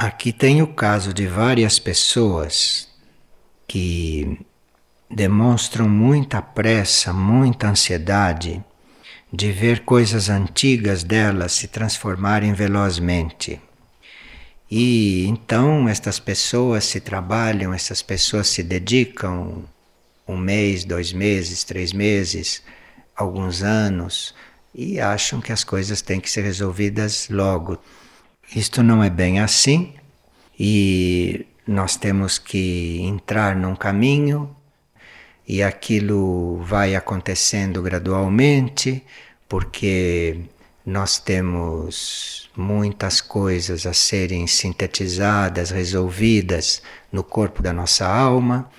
Aqui tem o caso de várias pessoas que demonstram muita pressa, muita ansiedade de ver coisas antigas delas se transformarem velozmente. E então estas pessoas se trabalham, essas pessoas se dedicam um mês, dois meses, três meses, alguns anos e acham que as coisas têm que ser resolvidas logo. Isto não é bem assim e nós temos que entrar num caminho e aquilo vai acontecendo gradualmente, porque nós temos muitas coisas a serem sintetizadas, resolvidas no corpo da nossa alma,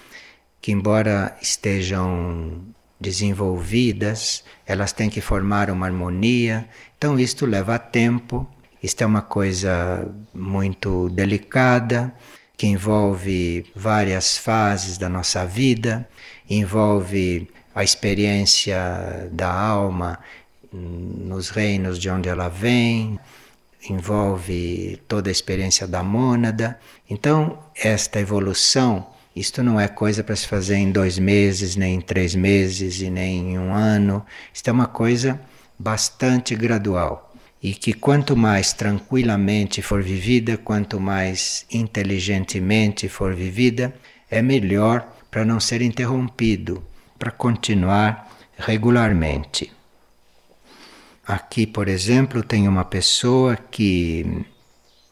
que, embora estejam desenvolvidas, elas têm que formar uma harmonia. Então, isto leva tempo, isto é uma coisa muito delicada, que envolve várias fases da nossa vida, envolve a experiência da alma nos reinos de onde ela vem, envolve toda a experiência da mônada. Então, esta evolução isto não é coisa para se fazer em dois meses, nem em três meses e nem em um ano. Isto é uma coisa bastante gradual e que quanto mais tranquilamente for vivida, quanto mais inteligentemente for vivida, é melhor para não ser interrompido, para continuar regularmente. Aqui, por exemplo, tem uma pessoa que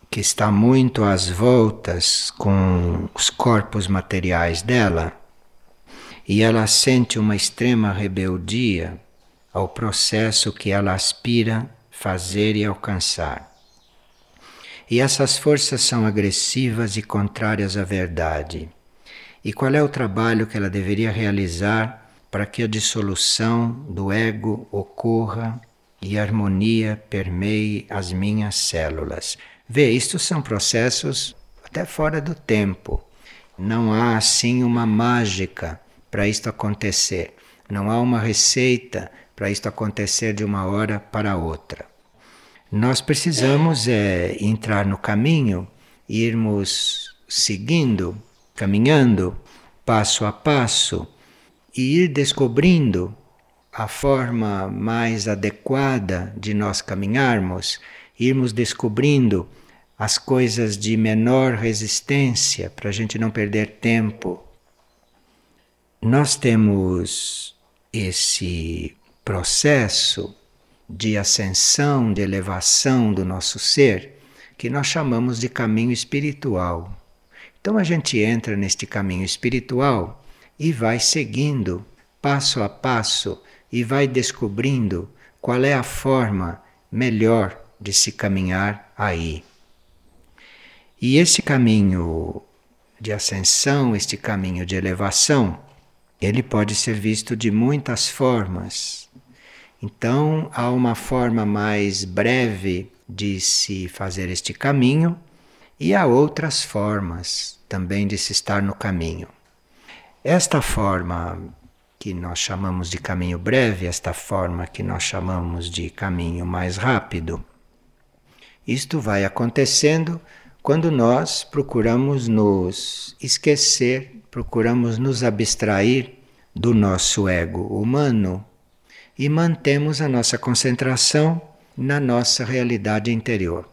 que está muito às voltas com os corpos materiais dela e ela sente uma extrema rebeldia ao processo que ela aspira fazer e alcançar. E essas forças são agressivas e contrárias à verdade. E qual é o trabalho que ela deveria realizar para que a dissolução do ego ocorra e a harmonia permeie as minhas células? Vê, isto são processos até fora do tempo. Não há assim uma mágica para isto acontecer. Não há uma receita para isto acontecer de uma hora para outra. Nós precisamos é, entrar no caminho, irmos seguindo, caminhando passo a passo e ir descobrindo a forma mais adequada de nós caminharmos irmos descobrindo as coisas de menor resistência para a gente não perder tempo. Nós temos esse processo de ascensão, de elevação do nosso ser, que nós chamamos de caminho espiritual. Então a gente entra neste caminho espiritual e vai seguindo passo a passo e vai descobrindo qual é a forma melhor de se caminhar aí. E esse caminho de ascensão, este caminho de elevação, ele pode ser visto de muitas formas. Então, há uma forma mais breve de se fazer este caminho e há outras formas também de se estar no caminho. Esta forma que nós chamamos de caminho breve, esta forma que nós chamamos de caminho mais rápido, isto vai acontecendo quando nós procuramos nos esquecer, procuramos nos abstrair do nosso ego humano e mantemos a nossa concentração na nossa realidade interior.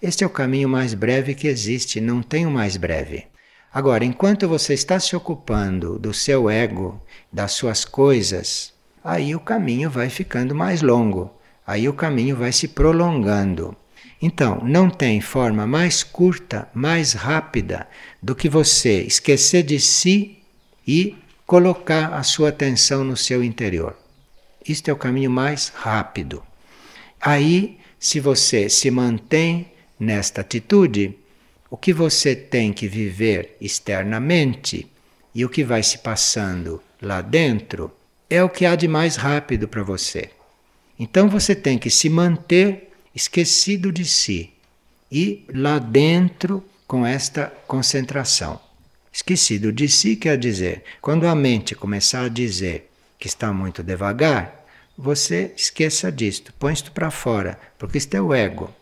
Este é o caminho mais breve que existe, não tem o mais breve. Agora, enquanto você está se ocupando do seu ego, das suas coisas, aí o caminho vai ficando mais longo, aí o caminho vai se prolongando. Então, não tem forma mais curta, mais rápida do que você esquecer de si e colocar a sua atenção no seu interior. Isto é o caminho mais rápido. Aí, se você se mantém nesta atitude, o que você tem que viver externamente e o que vai se passando lá dentro é o que há de mais rápido para você. Então você tem que se manter esquecido de si e lá dentro com esta concentração. Esquecido de si quer dizer, quando a mente começar a dizer que está muito devagar, você esqueça disto, põe isto para fora, porque isto é o ego.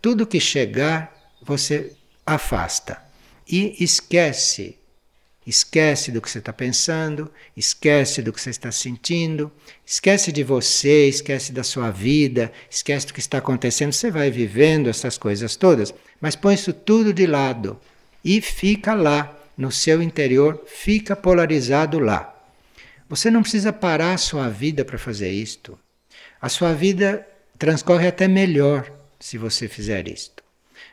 Tudo que chegar, você afasta e esquece. Esquece do que você está pensando, esquece do que você está sentindo, esquece de você, esquece da sua vida, esquece do que está acontecendo. Você vai vivendo essas coisas todas, mas põe isso tudo de lado e fica lá, no seu interior, fica polarizado lá. Você não precisa parar a sua vida para fazer isto. A sua vida transcorre até melhor se você fizer isto.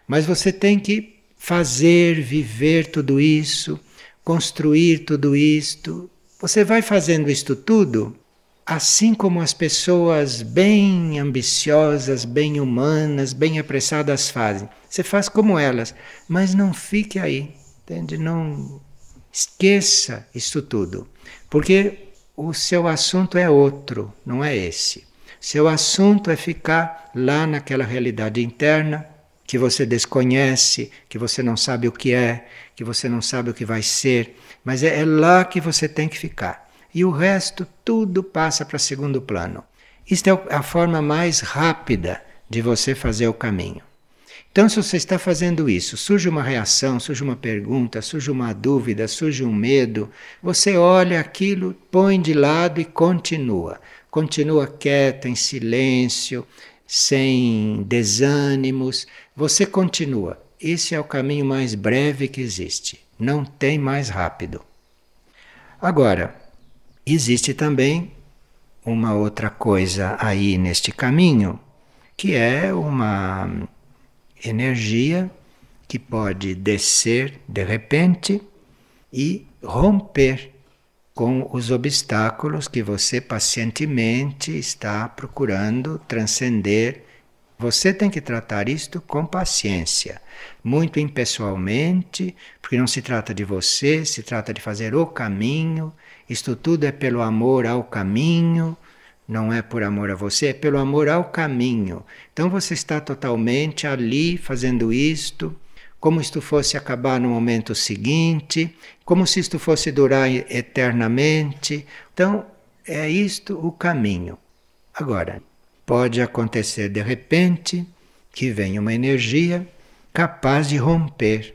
Mas você tem que fazer, viver tudo isso, construir tudo isto. Você vai fazendo isto tudo assim como as pessoas bem ambiciosas, bem humanas, bem apressadas fazem. Você faz como elas, mas não fique aí, entende? Não esqueça isso tudo, porque o seu assunto é outro, não é esse. Seu assunto é ficar lá naquela realidade interna que você desconhece, que você não sabe o que é, que você não sabe o que vai ser, mas é, é lá que você tem que ficar. E o resto, tudo passa para segundo plano. Isto é a forma mais rápida de você fazer o caminho. Então, se você está fazendo isso, surge uma reação, surge uma pergunta, surge uma dúvida, surge um medo, você olha aquilo, põe de lado e continua. Continua quieta, em silêncio, sem desânimos, você continua. Esse é o caminho mais breve que existe. Não tem mais rápido. Agora, existe também uma outra coisa aí neste caminho, que é uma energia que pode descer de repente e romper com os obstáculos que você pacientemente está procurando transcender. Você tem que tratar isto com paciência, muito impessoalmente, porque não se trata de você, se trata de fazer o caminho. Isto tudo é pelo amor ao caminho, não é por amor a você, é pelo amor ao caminho. Então você está totalmente ali fazendo isto como isto fosse acabar no momento seguinte, como se isto fosse durar eternamente. Então, é isto o caminho. Agora, pode acontecer de repente que venha uma energia capaz de romper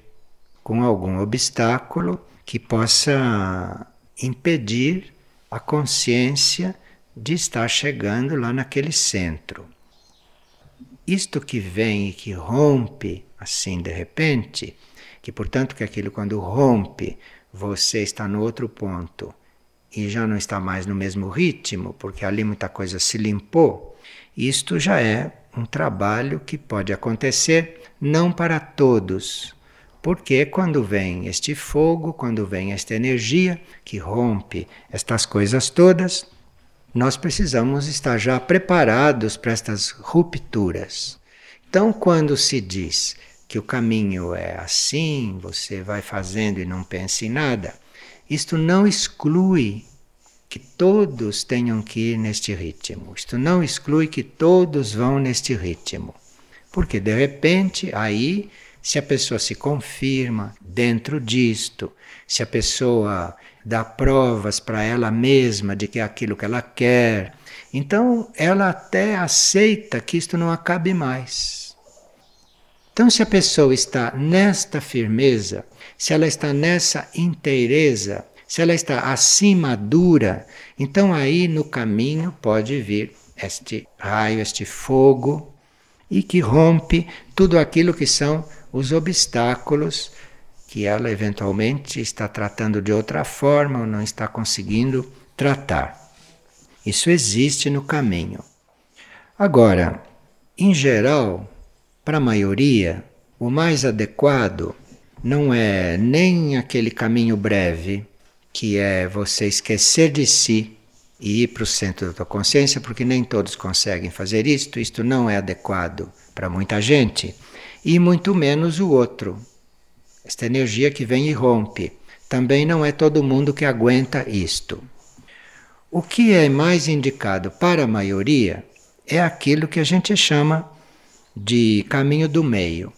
com algum obstáculo que possa impedir a consciência de estar chegando lá naquele centro. Isto que vem e que rompe assim de repente, que portanto que aquilo quando rompe, você está no outro ponto e já não está mais no mesmo ritmo, porque ali muita coisa se limpou, isto já é um trabalho que pode acontecer não para todos. Porque quando vem este fogo, quando vem esta energia que rompe estas coisas todas, nós precisamos estar já preparados para estas rupturas. Então, quando se diz que o caminho é assim, você vai fazendo e não pensa em nada, isto não exclui que todos tenham que ir neste ritmo. Isto não exclui que todos vão neste ritmo. Porque de repente, aí, se a pessoa se confirma dentro disto, se a pessoa dá provas para ela mesma de que é aquilo que ela quer, então ela até aceita que isto não acabe mais. Então, se a pessoa está nesta firmeza, se ela está nessa inteireza, se ela está acima dura, então aí no caminho pode vir este raio, este fogo, e que rompe tudo aquilo que são os obstáculos que ela eventualmente está tratando de outra forma ou não está conseguindo tratar. Isso existe no caminho. Agora, em geral, para a maioria, o mais adequado não é nem aquele caminho breve, que é você esquecer de si e ir para o centro da tua consciência, porque nem todos conseguem fazer isto, isto não é adequado para muita gente, e muito menos o outro. Esta energia que vem e rompe. Também não é todo mundo que aguenta isto. O que é mais indicado para a maioria é aquilo que a gente chama de caminho do meio,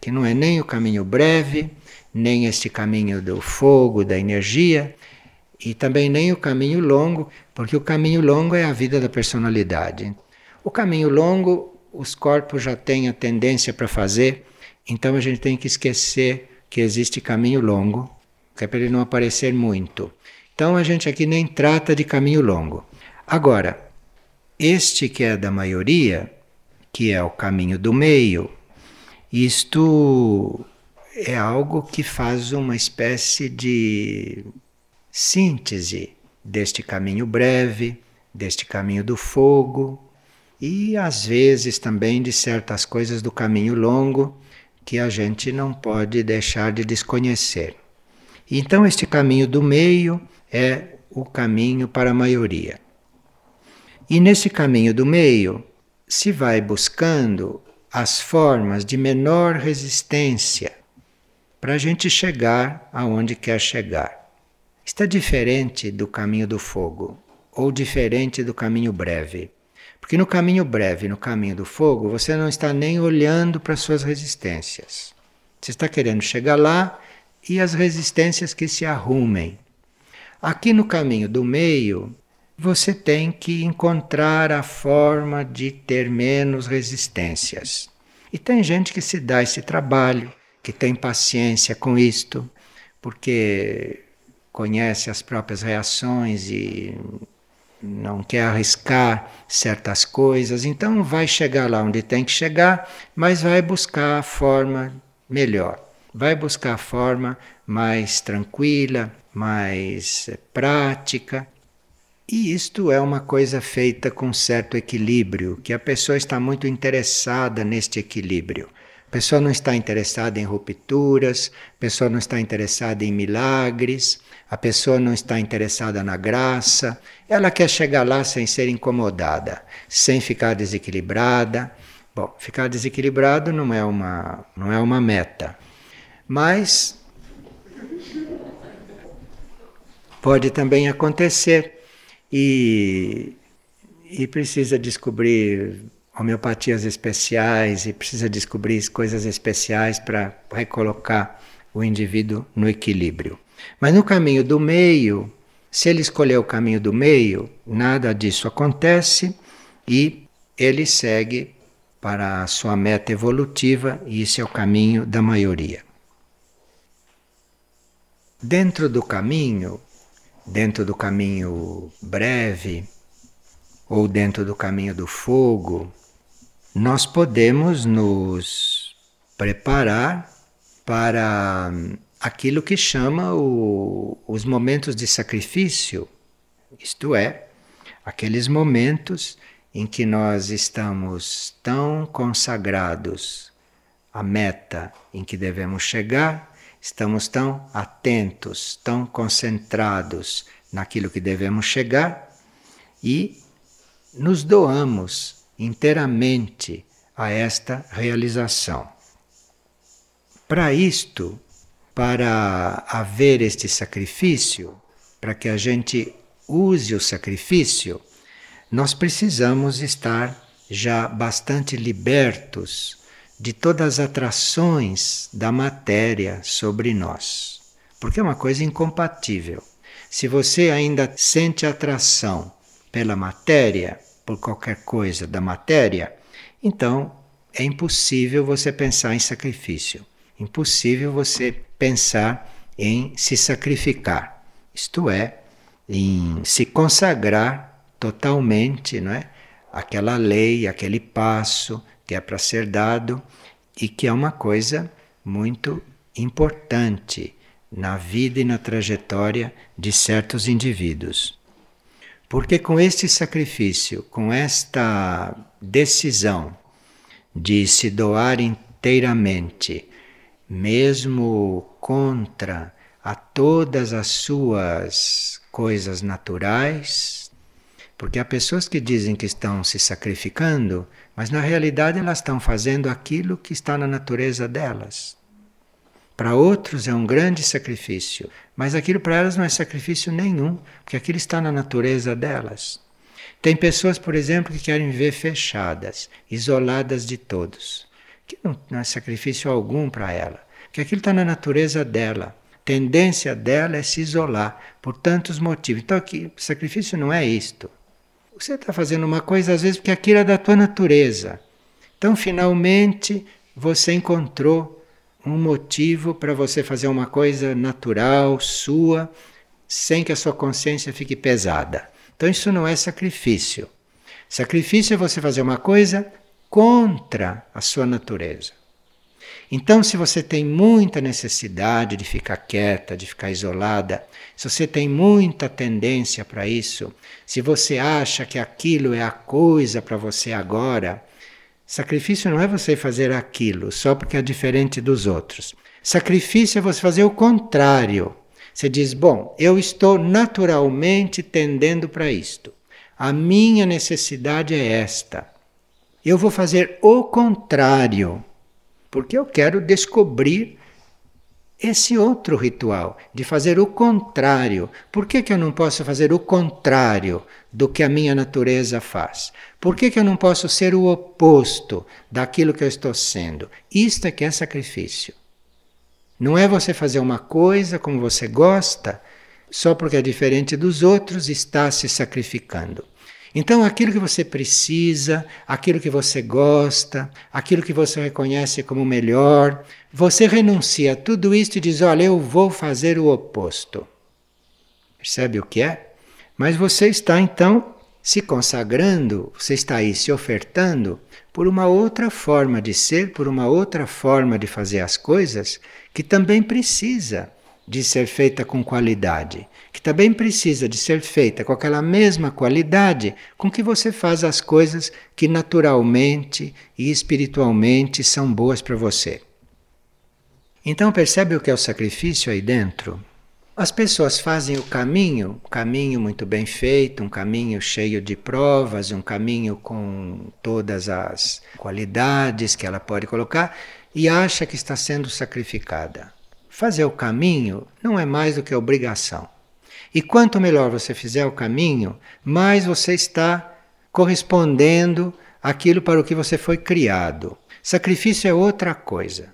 que não é nem o caminho breve, nem este caminho do fogo, da energia, e também nem o caminho longo, porque o caminho longo é a vida da personalidade. O caminho longo, os corpos já têm a tendência para fazer Então a gente tem que esquecer que existe caminho longo, que é para ele não aparecer muito. Então a gente aqui nem trata de caminho longo. Agora, este que é da maioria, que é o caminho do meio, isto é algo que faz uma espécie de síntese deste caminho breve, deste caminho do fogo e às vezes também de certas coisas do caminho longo que a gente não pode deixar de desconhecer. Então, este caminho do meio é o caminho para a maioria. E nesse caminho do meio se vai buscando as formas de menor resistência para a gente chegar aonde quer chegar. Está diferente do caminho do fogo ou diferente do caminho breve. Porque no caminho breve, no caminho do fogo, você não está nem olhando para suas resistências. Você está querendo chegar lá e as resistências que se arrumem. Aqui no caminho do meio, você tem que encontrar a forma de ter menos resistências. E tem gente que se dá esse trabalho, que tem paciência com isto, porque conhece as próprias reações e não quer arriscar certas coisas, então vai chegar lá onde tem que chegar, mas vai buscar a forma melhor, vai buscar a forma mais tranquila, mais prática, e isto é uma coisa feita com certo equilíbrio, que a pessoa está muito interessada neste equilíbrio. A pessoa não está interessada em rupturas, a pessoa não está interessada em milagres, a pessoa não está interessada na graça, ela quer chegar lá sem ser incomodada, sem ficar desequilibrada. Bom, ficar desequilibrado não é uma, não é uma meta, mas pode também acontecer e, e precisa descobrir homeopatias especiais e precisa descobrir coisas especiais para recolocar o indivíduo no equilíbrio. Mas no caminho do meio, se ele escolher o caminho do meio, nada disso acontece e ele segue para a sua meta evolutiva e esse é o caminho da maioria. Dentro do caminho, dentro do caminho breve ou dentro do caminho do fogo, nós podemos nos preparar para aquilo que chama o, os momentos de sacrifício, isto é, aqueles momentos em que nós estamos tão consagrados à meta em que devemos chegar Estamos tão atentos, tão concentrados naquilo que devemos chegar e nos doamos inteiramente a esta realização. Para isto, para haver este sacrifício, para que a gente use o sacrifício, nós precisamos estar já bastante libertos de todas as atrações da matéria sobre nós. Porque é uma coisa incompatível. Se você ainda sente atração pela matéria, por qualquer coisa da matéria, então é impossível você pensar em sacrifício. Impossível você pensar em se sacrificar. Isto é, em se consagrar totalmente, não é? Aquela lei, aquele passo, que é para ser dado e que é uma coisa muito importante na vida e na trajetória de certos indivíduos. Porque com este sacrifício, com esta decisão de se doar inteiramente, mesmo contra a todas as suas coisas naturais, porque há pessoas que dizem que estão se sacrificando, mas na realidade elas estão fazendo aquilo que está na natureza delas. Para outros é um grande sacrifício, mas aquilo para elas não é sacrifício nenhum, porque aquilo está na natureza delas. Tem pessoas, por exemplo, que querem viver fechadas, isoladas de todos, que não, não é sacrifício algum para ela, porque aquilo está na natureza dela. Tendência dela é se isolar por tantos motivos. Então, aqui, sacrifício não é isto. Você está fazendo uma coisa às vezes porque aquilo é da tua natureza. Então, finalmente, você encontrou um motivo para você fazer uma coisa natural, sua, sem que a sua consciência fique pesada. Então isso não é sacrifício. Sacrifício é você fazer uma coisa contra a sua natureza. Então, se você tem muita necessidade de ficar quieta, de ficar isolada, se você tem muita tendência para isso, se você acha que aquilo é a coisa para você agora, sacrifício não é você fazer aquilo só porque é diferente dos outros. Sacrifício é você fazer o contrário. Você diz: Bom, eu estou naturalmente tendendo para isto. A minha necessidade é esta. Eu vou fazer o contrário porque eu quero descobrir esse outro ritual, de fazer o contrário. Por que, que eu não posso fazer o contrário do que a minha natureza faz? Por que, que eu não posso ser o oposto daquilo que eu estou sendo? Isto é que é sacrifício. Não é você fazer uma coisa como você gosta, só porque é diferente dos outros, está se sacrificando. Então, aquilo que você precisa, aquilo que você gosta, aquilo que você reconhece como melhor, você renuncia a tudo isso e diz: Olha, eu vou fazer o oposto. Percebe o que é? Mas você está então se consagrando, você está aí se ofertando por uma outra forma de ser, por uma outra forma de fazer as coisas que também precisa de ser feita com qualidade, que também precisa de ser feita com aquela mesma qualidade com que você faz as coisas que naturalmente e espiritualmente são boas para você. Então percebe o que é o sacrifício aí dentro? As pessoas fazem o caminho, um caminho muito bem feito, um caminho cheio de provas, um caminho com todas as qualidades que ela pode colocar e acha que está sendo sacrificada. Fazer o caminho não é mais do que obrigação. E quanto melhor você fizer o caminho, mais você está correspondendo àquilo para o que você foi criado. Sacrifício é outra coisa.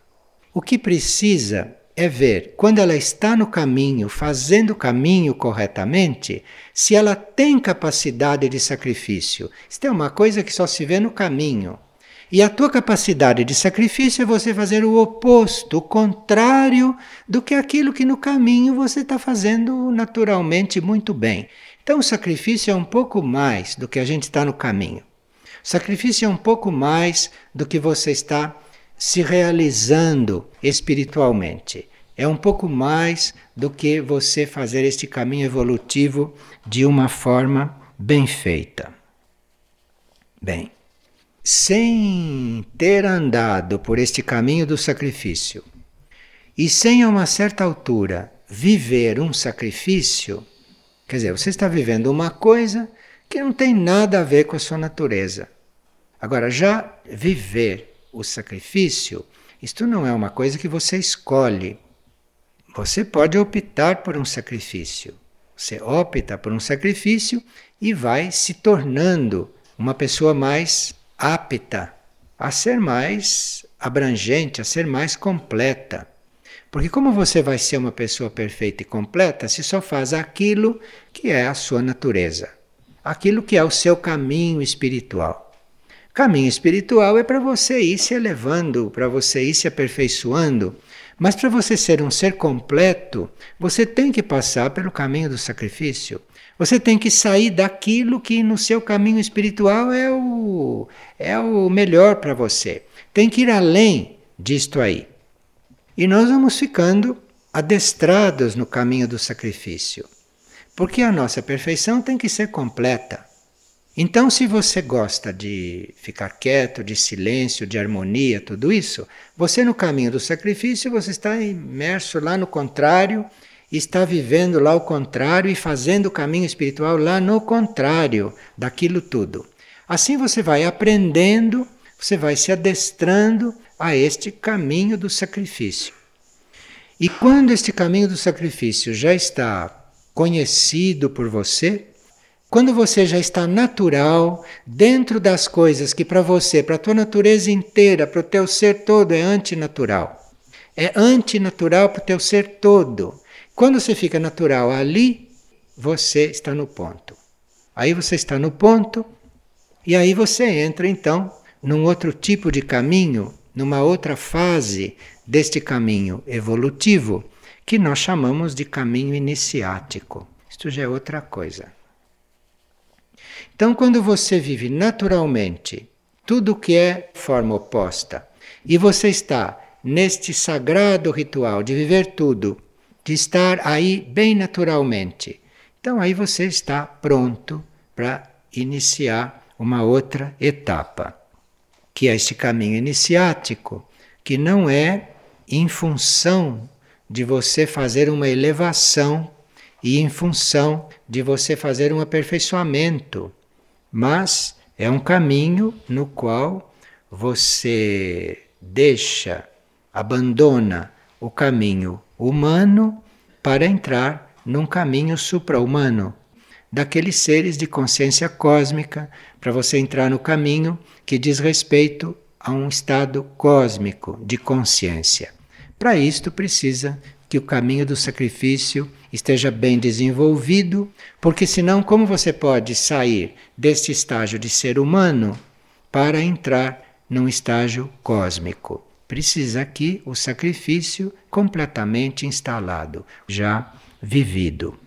O que precisa é ver, quando ela está no caminho, fazendo o caminho corretamente, se ela tem capacidade de sacrifício. Isso é uma coisa que só se vê no caminho. E a tua capacidade de sacrifício é você fazer o oposto, o contrário do que aquilo que no caminho você está fazendo naturalmente muito bem. Então, o sacrifício é um pouco mais do que a gente está no caminho. O sacrifício é um pouco mais do que você está se realizando espiritualmente. É um pouco mais do que você fazer este caminho evolutivo de uma forma bem feita. Bem sem ter andado por este caminho do sacrifício e sem a uma certa altura viver um sacrifício, quer dizer, você está vivendo uma coisa que não tem nada a ver com a sua natureza. Agora, já viver o sacrifício, isto não é uma coisa que você escolhe. Você pode optar por um sacrifício. Você opta por um sacrifício e vai se tornando uma pessoa mais apta a ser mais abrangente, a ser mais completa. Porque, como você vai ser uma pessoa perfeita e completa se só faz aquilo que é a sua natureza, aquilo que é o seu caminho espiritual? Caminho espiritual é para você ir se elevando, para você ir se aperfeiçoando. Mas para você ser um ser completo, você tem que passar pelo caminho do sacrifício. Você tem que sair daquilo que no seu caminho espiritual é o, é o melhor para você. Tem que ir além disto aí. E nós vamos ficando adestrados no caminho do sacrifício. Porque a nossa perfeição tem que ser completa. Então, se você gosta de ficar quieto, de silêncio, de harmonia, tudo isso, você no caminho do sacrifício, você está imerso lá no contrário está vivendo lá o contrário e fazendo o caminho espiritual lá no contrário daquilo tudo. Assim você vai aprendendo, você vai se adestrando a este caminho do sacrifício. E quando este caminho do sacrifício já está conhecido por você, quando você já está natural dentro das coisas que para você, para a tua natureza inteira, para o teu ser todo é antinatural. É antinatural para o teu ser todo. Quando você fica natural ali, você está no ponto. Aí você está no ponto e aí você entra então num outro tipo de caminho numa outra fase deste caminho evolutivo que nós chamamos de caminho iniciático. Isto já é outra coisa. Então, quando você vive naturalmente tudo que é forma oposta e você está neste sagrado ritual de viver tudo, de estar aí bem naturalmente, então aí você está pronto para iniciar uma outra etapa, que é este caminho iniciático, que não é em função de você fazer uma elevação e em função de você fazer um aperfeiçoamento, mas é um caminho no qual você deixa, abandona o caminho humano para entrar num caminho supra-humano, daqueles seres de consciência cósmica, para você entrar no caminho que diz respeito a um estado cósmico de consciência. Para isto precisa que o caminho do sacrifício esteja bem desenvolvido, porque senão como você pode sair deste estágio de ser humano para entrar num estágio cósmico? Precisa aqui o sacrifício completamente instalado, já vivido.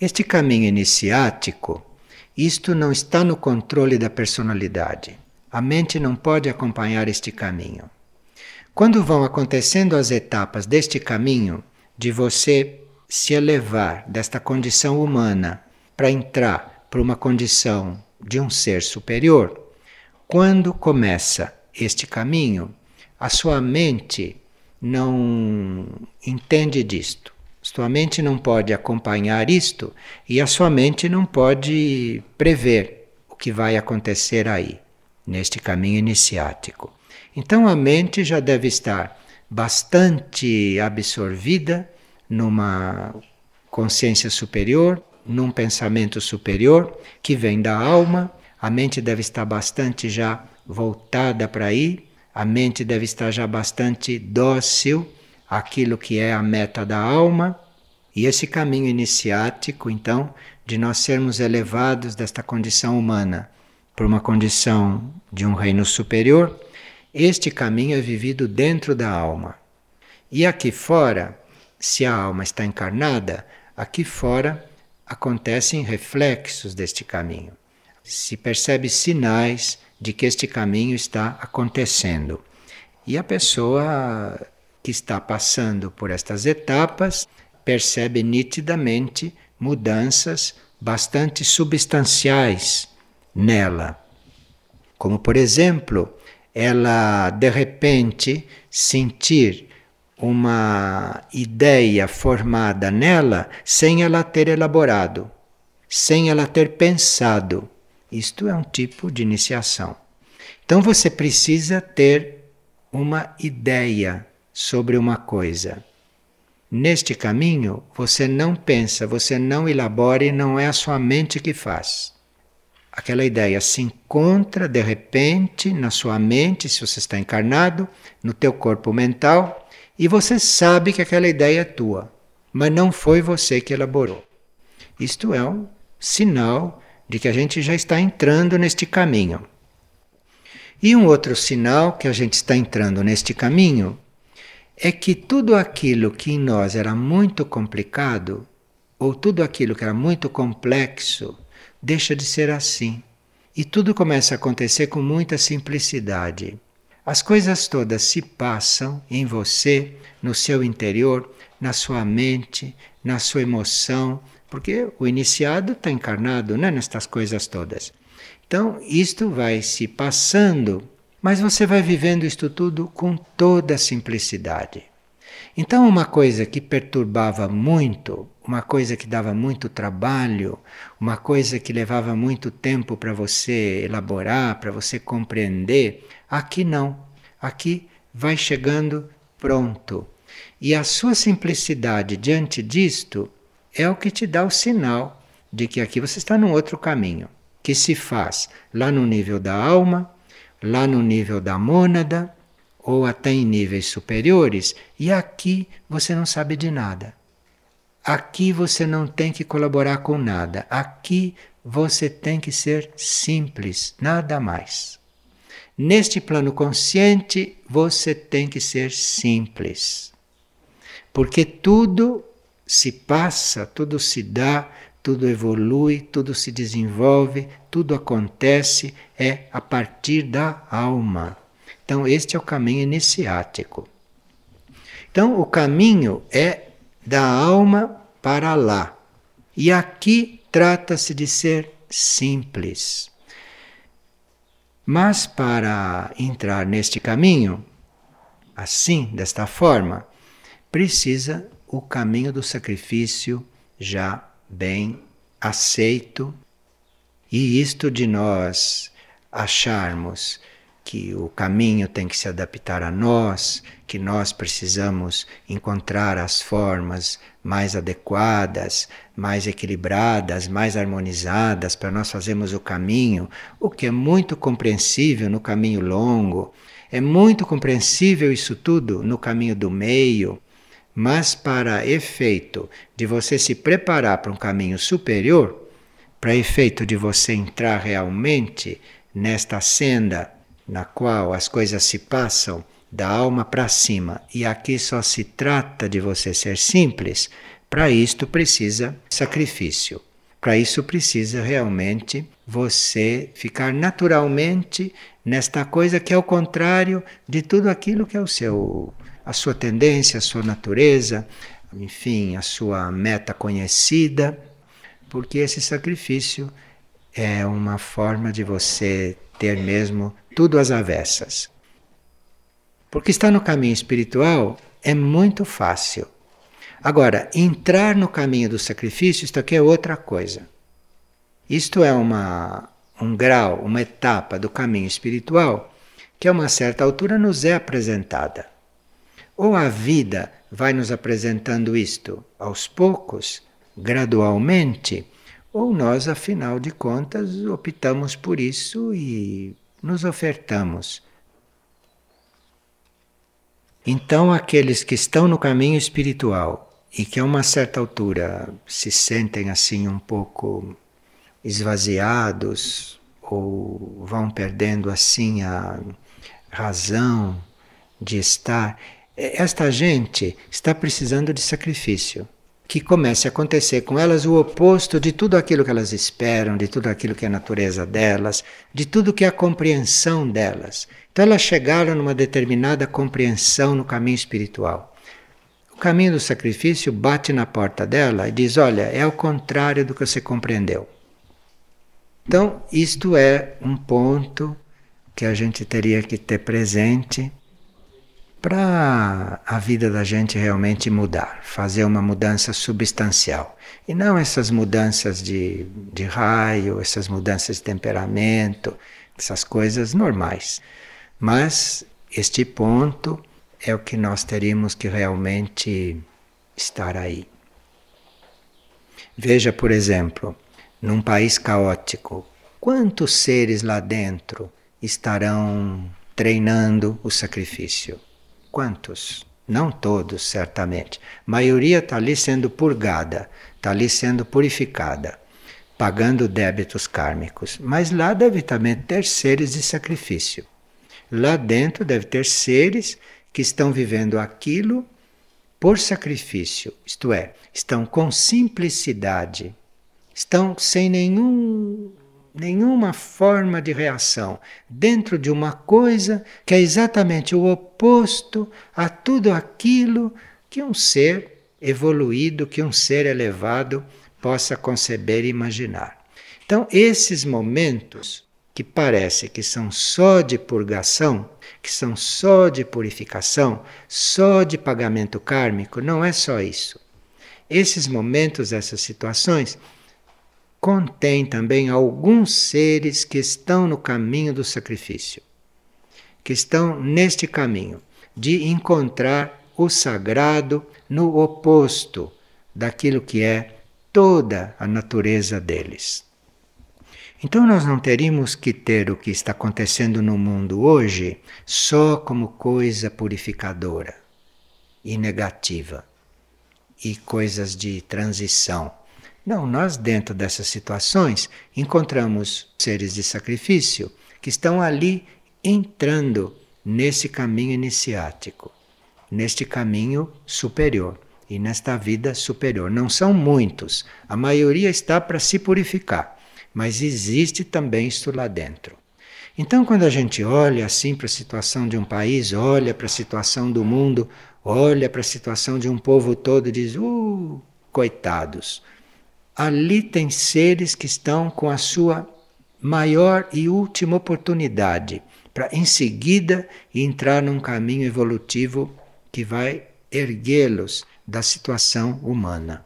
Este caminho iniciático, isto não está no controle da personalidade. A mente não pode acompanhar este caminho. Quando vão acontecendo as etapas deste caminho, de você se elevar desta condição humana para entrar para uma condição de um ser superior, quando começa este caminho, a sua mente não entende disto. Sua mente não pode acompanhar isto e a sua mente não pode prever o que vai acontecer aí, neste caminho iniciático. Então a mente já deve estar bastante absorvida numa consciência superior, num pensamento superior que vem da alma. A mente deve estar bastante já voltada para aí, a mente deve estar já bastante dócil àquilo que é a meta da alma. E esse caminho iniciático, então, de nós sermos elevados desta condição humana para uma condição de um reino superior, este caminho é vivido dentro da alma. E aqui fora, se a alma está encarnada, aqui fora acontecem reflexos deste caminho. Se percebe sinais de que este caminho está acontecendo. E a pessoa que está passando por estas etapas percebe nitidamente mudanças bastante substanciais nela. Como, por exemplo, ela de repente sentir uma ideia formada nela sem ela ter elaborado, sem ela ter pensado. Isto é um tipo de iniciação. Então você precisa ter uma ideia sobre uma coisa. Neste caminho, você não pensa, você não elabora e não é a sua mente que faz. Aquela ideia se encontra de repente na sua mente, se você está encarnado, no teu corpo mental, e você sabe que aquela ideia é tua, mas não foi você que elaborou. Isto é um sinal de que a gente já está entrando neste caminho. E um outro sinal que a gente está entrando neste caminho é que tudo aquilo que em nós era muito complicado, ou tudo aquilo que era muito complexo, deixa de ser assim. E tudo começa a acontecer com muita simplicidade. As coisas todas se passam em você, no seu interior, na sua mente, na sua emoção, porque o iniciado está encarnado né, nestas coisas todas. Então, isto vai se passando, mas você vai vivendo isto tudo com toda a simplicidade. Então, uma coisa que perturbava muito, uma coisa que dava muito trabalho, uma coisa que levava muito tempo para você elaborar, para você compreender, aqui não. Aqui vai chegando pronto. E a sua simplicidade diante disto é o que te dá o sinal de que aqui você está num outro caminho, que se faz lá no nível da alma, lá no nível da mônada, ou até em níveis superiores, e aqui você não sabe de nada. Aqui você não tem que colaborar com nada. Aqui você tem que ser simples, nada mais. Neste plano consciente, você tem que ser simples. Porque tudo se passa, tudo se dá, tudo evolui, tudo se desenvolve, tudo acontece é a partir da alma. Então, este é o caminho iniciático. Então, o caminho é da alma para lá. E aqui trata-se de ser simples. Mas para entrar neste caminho, assim, desta forma, precisa o caminho do sacrifício já bem aceito. E isto de nós acharmos que o caminho tem que se adaptar a nós, que nós precisamos encontrar as formas mais adequadas, mais equilibradas, mais harmonizadas para nós fazermos o caminho, o que é muito compreensível no caminho longo, é muito compreensível isso tudo no caminho do meio, mas para efeito de você se preparar para um caminho superior, para efeito de você entrar realmente nesta senda na qual as coisas se passam da alma para cima e aqui só se trata de você ser simples, para isto precisa sacrifício. Para isso precisa realmente você ficar naturalmente nesta coisa que é o contrário de tudo aquilo que é o seu a sua tendência, a sua natureza, enfim, a sua meta conhecida, porque esse sacrifício é uma forma de você ter mesmo tudo às avessas. Porque estar no caminho espiritual é muito fácil. Agora, entrar no caminho do sacrifício, isto aqui é outra coisa. Isto é uma, um grau, uma etapa do caminho espiritual que a uma certa altura nos é apresentada. Ou a vida vai nos apresentando isto aos poucos, gradualmente, ou nós, afinal de contas, optamos por isso e nos ofertamos. Então, aqueles que estão no caminho espiritual e que a uma certa altura se sentem assim um pouco esvaziados ou vão perdendo assim a razão de estar, esta gente está precisando de sacrifício que comece a acontecer com elas o oposto de tudo aquilo que elas esperam, de tudo aquilo que é a natureza delas, de tudo que é a compreensão delas. Então elas chegaram numa determinada compreensão no caminho espiritual. O caminho do sacrifício bate na porta dela e diz: Olha, é o contrário do que você compreendeu. Então, isto é um ponto que a gente teria que ter presente para a vida da gente realmente mudar, fazer uma mudança substancial. E não essas mudanças de, de raio, essas mudanças de temperamento, essas coisas normais. Mas este ponto é o que nós teríamos que realmente estar aí. Veja, por exemplo, num país caótico, quantos seres lá dentro estarão treinando o sacrifício? Quantos? Não todos, certamente. A maioria está ali sendo purgada, está ali sendo purificada, pagando débitos kármicos. Mas lá deve também ter seres de sacrifício. Lá dentro deve ter seres que estão vivendo aquilo por sacrifício, isto é, estão com simplicidade, estão sem nenhum nenhuma forma de reação dentro de uma coisa que é exatamente o oposto a tudo aquilo que um ser evoluído, que um ser elevado possa conceber e imaginar. Então, esses momentos que parece que são só de purgação, que são só de purificação, só de pagamento kármico, não é só isso. Esses momentos, essas situações, contém também alguns seres que estão no caminho do sacrifício, que estão neste caminho de encontrar o sagrado no oposto daquilo que é toda a natureza deles. Então nós não teríamos que ter o que está acontecendo no mundo hoje só como coisa purificadora e negativa e coisas de transição não, nós dentro dessas situações encontramos seres de sacrifício que estão ali entrando nesse caminho iniciático, neste caminho superior e nesta vida superior. Não são muitos, a maioria está para se purificar, mas existe também isto lá dentro. Então, quando a gente olha assim para a situação de um país, olha para a situação do mundo, olha para a situação de um povo todo e diz: uh, coitados. Ali tem seres que estão com a sua maior e última oportunidade para em seguida entrar num caminho evolutivo que vai erguê-los da situação humana.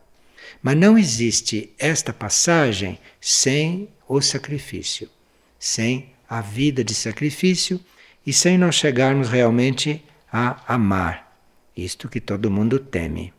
Mas não existe esta passagem sem o sacrifício, sem a vida de sacrifício e sem nós chegarmos realmente a amar, isto que todo mundo teme.